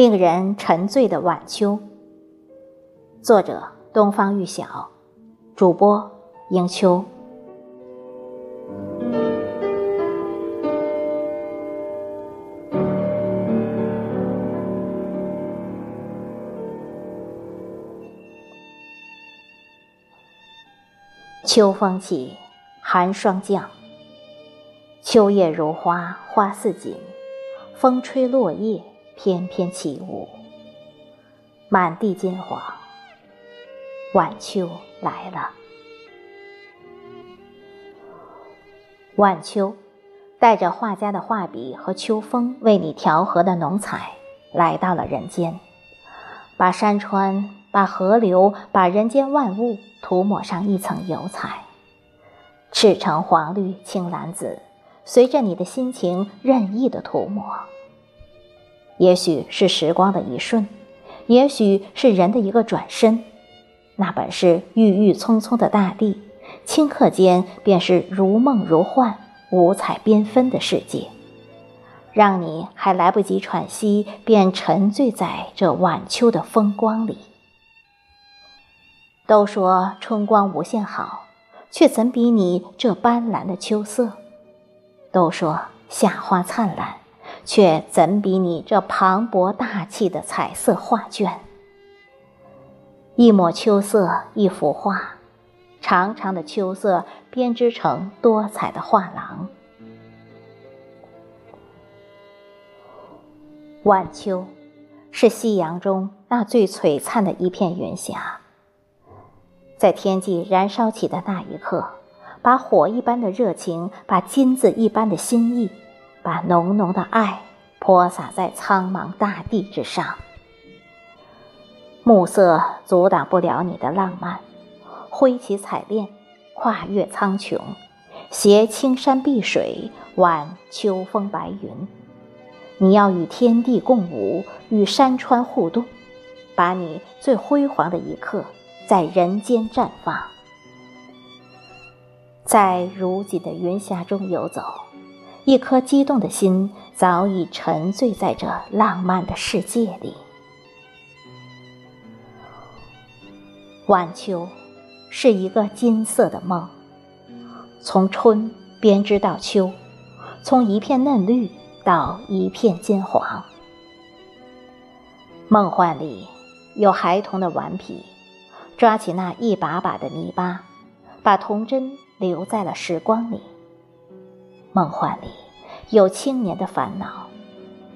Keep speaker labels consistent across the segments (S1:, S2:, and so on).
S1: 令人沉醉的晚秋。作者：东方玉晓，主播：迎秋。秋风起，寒霜降。秋叶如花，花似锦。风吹落叶，翩翩起舞。满地金黄，晚秋来了。晚秋，带着画家的画笔和秋风为你调和的浓彩，来到了人间，把山川、把河流、把人间万物涂抹上一层油彩，赤橙黄绿青蓝紫。随着你的心情任意的涂抹，也许是时光的一瞬，也许是人的一个转身，那本是郁郁葱葱的大地，顷刻间便是如梦如幻、五彩缤纷的世界，让你还来不及喘息，便沉醉在这晚秋的风光里。都说春光无限好，却怎比你这斑斓的秋色？都说夏花灿烂，却怎比你这磅礴大气的彩色画卷？一抹秋色，一幅画，长长的秋色编织成多彩的画廊。晚秋，是夕阳中那最璀璨的一片云霞，在天际燃烧起的那一刻。把火一般的热情，把金子一般的心意，把浓浓的爱泼洒在苍茫大地之上。暮色阻挡不了你的浪漫，挥起彩链，跨越苍穹，携青山碧水，挽秋风白云。你要与天地共舞，与山川互动，把你最辉煌的一刻在人间绽放。在如锦的云霞中游走，一颗激动的心早已沉醉在这浪漫的世界里。晚秋是一个金色的梦，从春编织到秋，从一片嫩绿到一片金黄。梦幻里有孩童的顽皮，抓起那一把把的泥巴，把童真。留在了时光里。梦幻里有青年的烦恼，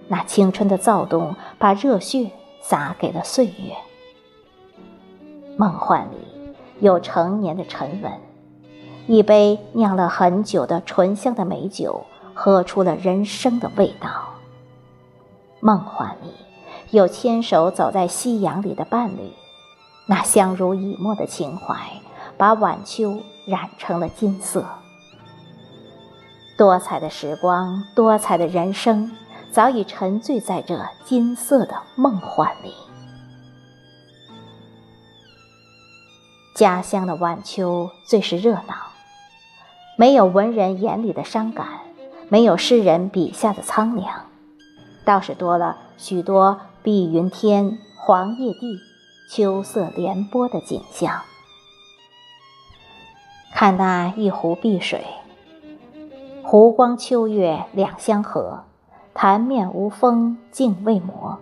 S1: 那青春的躁动把热血洒给了岁月。梦幻里有成年的沉稳，一杯酿了很久的醇香的美酒，喝出了人生的味道。梦幻里有牵手走在夕阳里的伴侣，那相濡以沫的情怀。把晚秋染成了金色，多彩的时光，多彩的人生，早已沉醉在这金色的梦幻里。家乡的晚秋最是热闹，没有文人眼里的伤感，没有诗人笔下的苍凉，倒是多了许多碧云天、黄叶地、秋色连波的景象。看那一湖碧水，湖光秋月两相和，潭面无风镜未磨。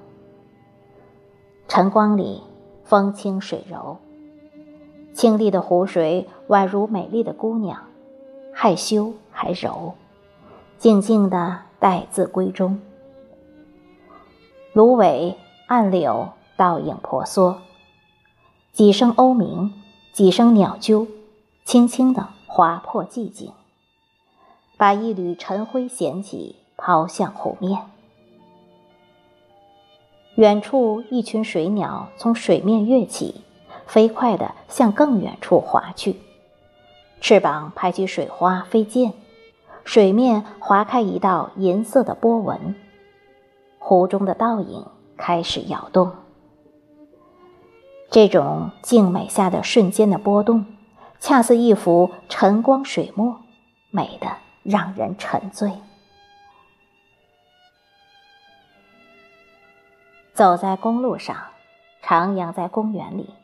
S1: 晨光里，风清水柔，清丽的湖水宛如美丽的姑娘，害羞还柔，静静的待字闺中。芦苇暗柳倒影婆娑，几声鸥鸣，几声鸟啾。轻轻地划破寂静，把一缕晨灰捡起，抛向湖面。远处一群水鸟从水面跃起，飞快地向更远处划去，翅膀拍起水花飞溅，水面划开一道银色的波纹，湖中的倒影开始摇动。这种静美下的瞬间的波动。恰似一幅晨光水墨，美的让人沉醉。走在公路上，徜徉在公园里，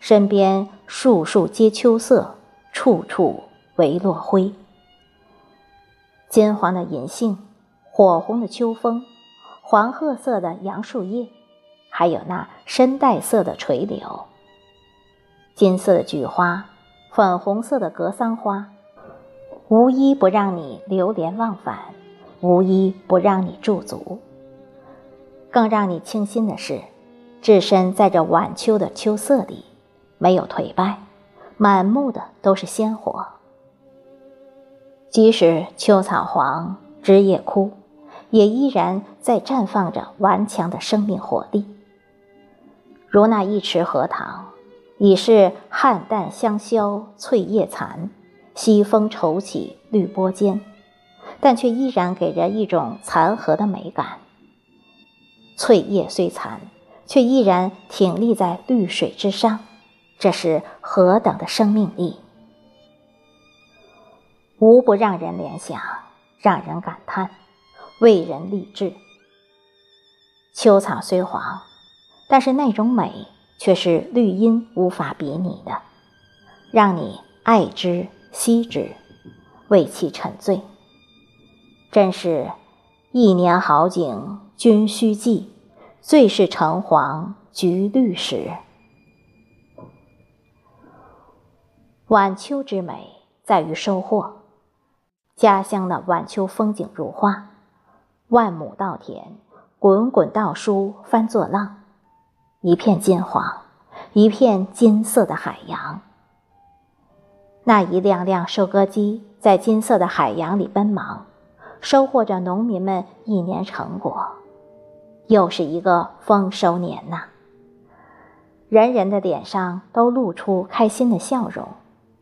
S1: 身边树树皆秋色，处处唯落晖。金黄的银杏，火红的秋风，黄褐色的杨树叶，还有那深黛色的垂柳，金色的菊花，粉红色的格桑花，无一不让你流连忘返，无一不让你驻足。更让你倾心的是，置身在这晚秋的秋色里，没有颓败，满目的都是鲜活。即使秋草黄，枝叶枯，也依然在绽放着顽强的生命活力。如那一池荷塘，已是菡萏香消翠叶残，西风愁起绿波间，但却依然给人一种残荷的美感。翠叶虽残，却依然挺立在绿水之上，这是何等的生命力！无不让人联想，让人感叹，为人励志。秋草虽黄，但是那种美却是绿荫无法比拟的，让你爱之惜之，为其沉醉。真是一年好景。君须记，最是橙黄橘绿时。晚秋之美在于收获，家乡的晚秋风景如画，万亩稻田，滚滚稻书翻作浪，一片金黄，一片金色的海洋。那一辆辆收割机在金色的海洋里奔忙，收获着农民们一年成果。又是一个丰收年呐！人人的脸上都露出开心的笑容，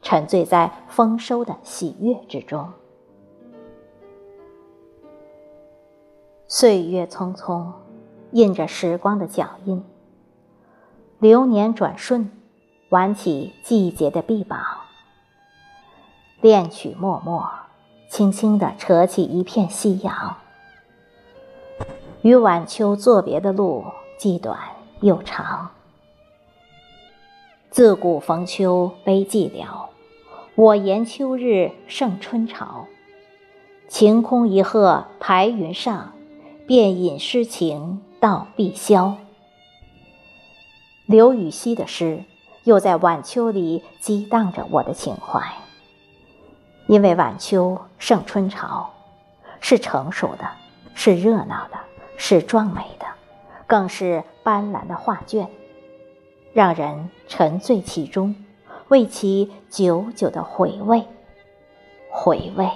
S1: 沉醉在丰收的喜悦之中。岁月匆匆，印着时光的脚印。流年转瞬，挽起季节的臂膀，恋曲脉脉，轻轻地扯起一片夕阳。与晚秋作别的路既短又长，自古逢秋悲寂寥，我言秋日胜春潮。晴空一鹤排云上，便引诗情到碧霄。刘禹锡的诗又在晚秋里激荡着我的情怀，因为晚秋胜春潮，是成熟的，是热闹的。是壮美的，更是斑斓的画卷，让人沉醉其中，为其久久的回味，回味。